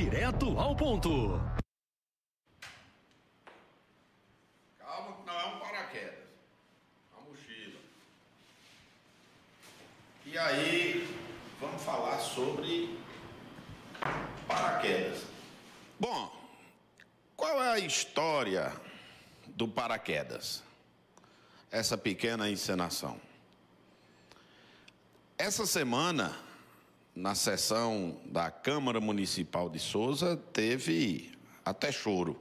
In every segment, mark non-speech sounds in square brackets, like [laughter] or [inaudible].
direto ao ponto. Calma que não é um paraquedas. É uma mochila. E aí, vamos falar sobre paraquedas. Bom, qual é a história do paraquedas? Essa pequena encenação. Essa semana, na sessão da Câmara Municipal de Souza, teve até choro.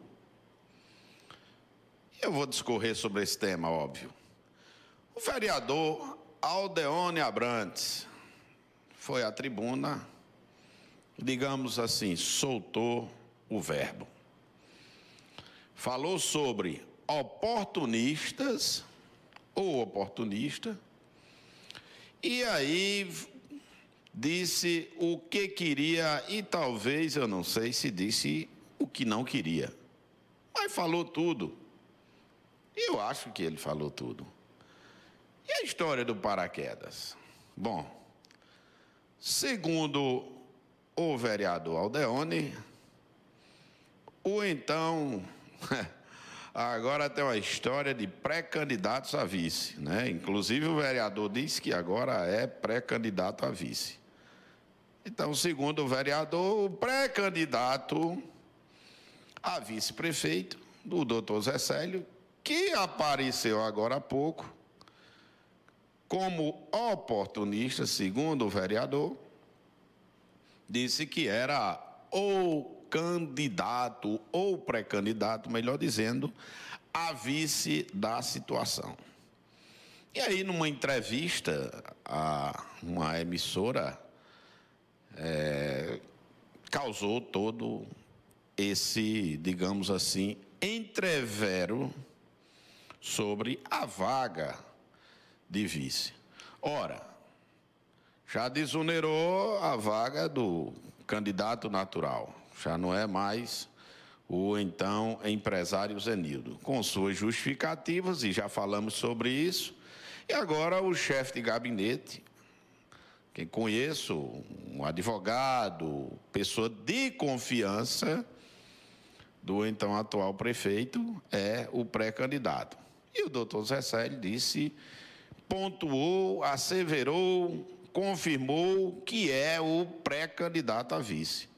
Eu vou discorrer sobre esse tema, óbvio. O vereador Aldeone Abrantes foi à tribuna, digamos assim, soltou o verbo. Falou sobre oportunistas ou oportunista e aí disse o que queria e talvez, eu não sei se disse o que não queria. Mas falou tudo. Eu acho que ele falou tudo. E a história do paraquedas? Bom, segundo o vereador Aldeone, o então [laughs] Agora tem uma história de pré-candidatos a vice, né? Inclusive o vereador disse que agora é pré-candidato a vice. Então, segundo o vereador, o pré-candidato a vice-prefeito, do doutor Zé Célio, que apareceu agora há pouco, como oportunista, segundo o vereador, disse que era o candidato ou pré-candidato, melhor dizendo, a vice da situação. E aí, numa entrevista a uma emissora, é, causou todo esse, digamos assim, entrevero sobre a vaga de vice. Ora, já desonerou a vaga do candidato natural já não é mais o então empresário Zenildo, com suas justificativas, e já falamos sobre isso. E agora o chefe de gabinete, quem conheço, um advogado, pessoa de confiança do então atual prefeito, é o pré-candidato. E o doutor Zé disse, pontuou, asseverou, confirmou que é o pré-candidato a vice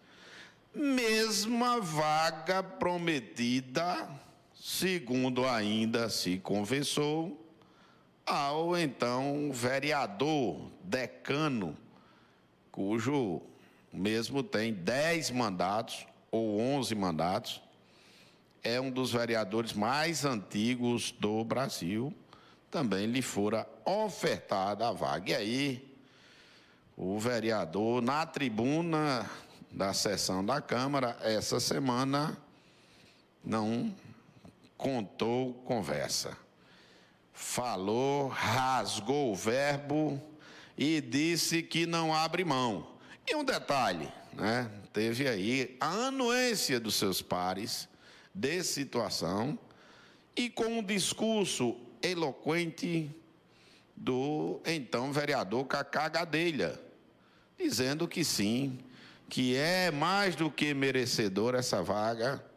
mesma vaga prometida, segundo ainda se conversou, ao então vereador decano, cujo mesmo tem dez mandatos ou onze mandatos, é um dos vereadores mais antigos do Brasil, também lhe fora ofertada a vaga. E aí, o vereador, na tribuna, da sessão da Câmara, essa semana não contou conversa. Falou, rasgou o verbo e disse que não abre mão. E um detalhe, né? Teve aí a anuência dos seus pares de situação e com um discurso eloquente do então vereador Cacá Gadelha, dizendo que sim, que é mais do que merecedor essa vaga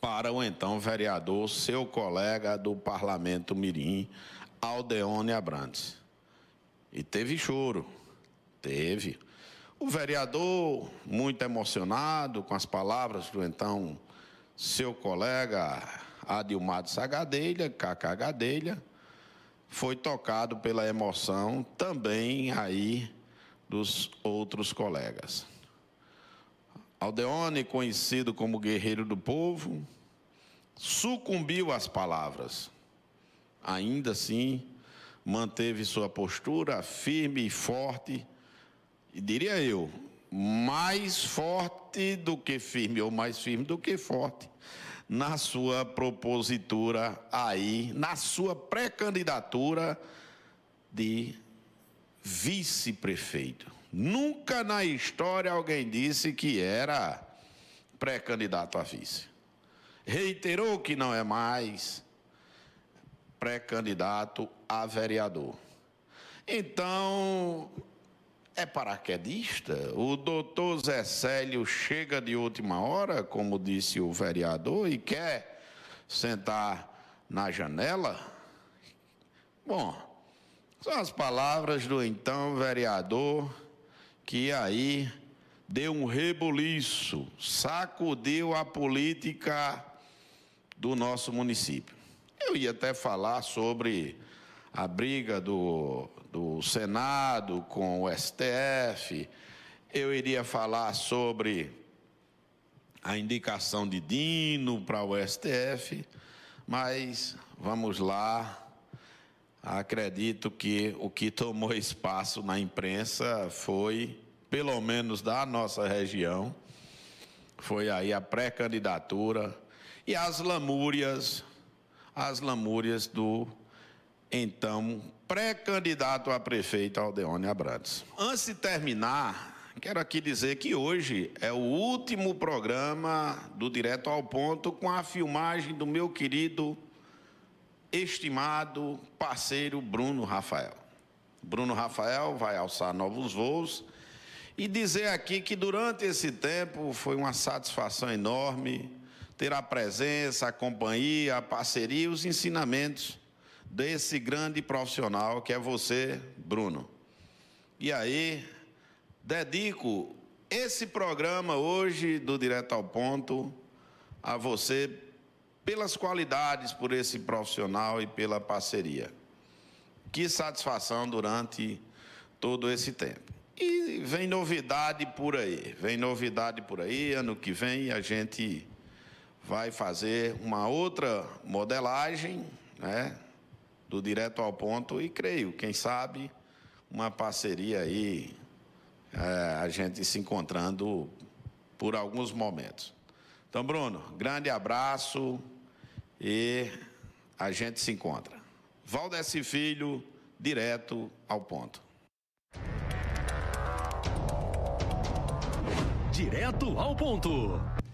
para o então vereador, seu colega do parlamento Mirim, Aldeone Abrantes. E teve choro, teve. O vereador, muito emocionado com as palavras do então seu colega Adilmar de Sagadelha, Cacá Gadelha, foi tocado pela emoção também aí dos outros colegas. Aldeone, conhecido como guerreiro do povo, sucumbiu às palavras. Ainda assim, manteve sua postura firme e forte, e diria eu, mais forte do que firme, ou mais firme do que forte, na sua propositura aí, na sua pré-candidatura de vice-prefeito. Nunca na história alguém disse que era pré-candidato a vice. Reiterou que não é mais pré-candidato a vereador. Então, é paraquedista? O doutor Zé Célio chega de última hora, como disse o vereador, e quer sentar na janela? Bom, são as palavras do então vereador que aí deu um rebuliço, sacudiu a política do nosso município. Eu ia até falar sobre a briga do, do Senado com o STF, eu iria falar sobre a indicação de Dino para o STF, mas vamos lá. Acredito que o que tomou espaço na imprensa foi, pelo menos da nossa região, foi aí a pré-candidatura e as lamúrias, as lamúrias do então pré-candidato a prefeito Aldeone Abrantes. Antes de terminar, quero aqui dizer que hoje é o último programa do Direto ao Ponto com a filmagem do meu querido, estimado parceiro Bruno Rafael. Bruno Rafael vai alçar novos voos e dizer aqui que durante esse tempo foi uma satisfação enorme ter a presença, a companhia, a parceria e os ensinamentos desse grande profissional que é você, Bruno. E aí, dedico esse programa hoje do Direto ao Ponto a você pelas qualidades, por esse profissional e pela parceria. Que satisfação durante todo esse tempo. E vem novidade por aí, vem novidade por aí. Ano que vem a gente vai fazer uma outra modelagem, né? do direto ao ponto e creio, quem sabe, uma parceria aí, é, a gente se encontrando por alguns momentos. Então, Bruno, grande abraço e a gente se encontra. Valdeci Filho, direto ao ponto. Direto ao ponto.